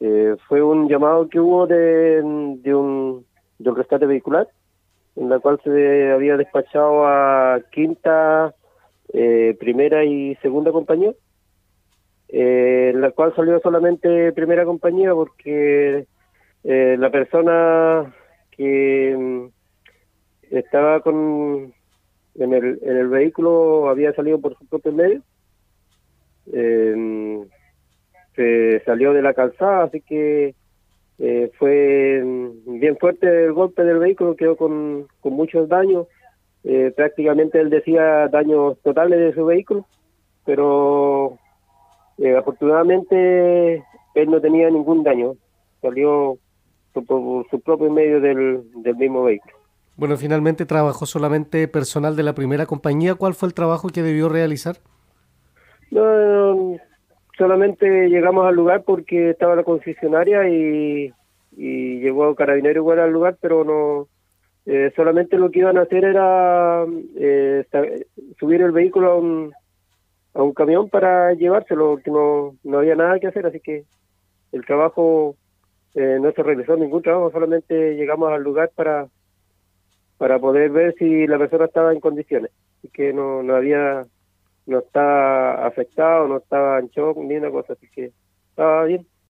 Eh, fue un llamado que hubo de, de, un, de un rescate vehicular, en la cual se había despachado a quinta, eh, primera y segunda compañía, eh, en la cual salió solamente primera compañía porque eh, la persona que mm, estaba con en el, en el vehículo había salido por su propio medio. Eh, se salió de la calzada, así que eh, fue bien fuerte el golpe del vehículo, quedó con, con muchos daños. Eh, prácticamente él decía daños totales de su vehículo, pero eh, afortunadamente él no tenía ningún daño, salió por, su propio medio del, del mismo vehículo. Bueno, finalmente trabajó solamente personal de la primera compañía. ¿Cuál fue el trabajo que debió realizar? No, solamente llegamos al lugar porque estaba la concesionaria y, y llegó Carabinero igual al lugar, pero no, eh, solamente lo que iban a hacer era eh, subir el vehículo a un, a un camión para llevárselo, porque no, no había nada que hacer, así que el trabajo eh, no se realizó ningún trabajo, solamente llegamos al lugar para para poder ver si la persona estaba en condiciones y que no, no había no estaba afectado, no estaba en shock ni una cosa, así que estaba bien.